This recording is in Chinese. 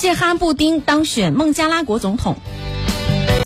谢哈布丁当选孟加拉国总统。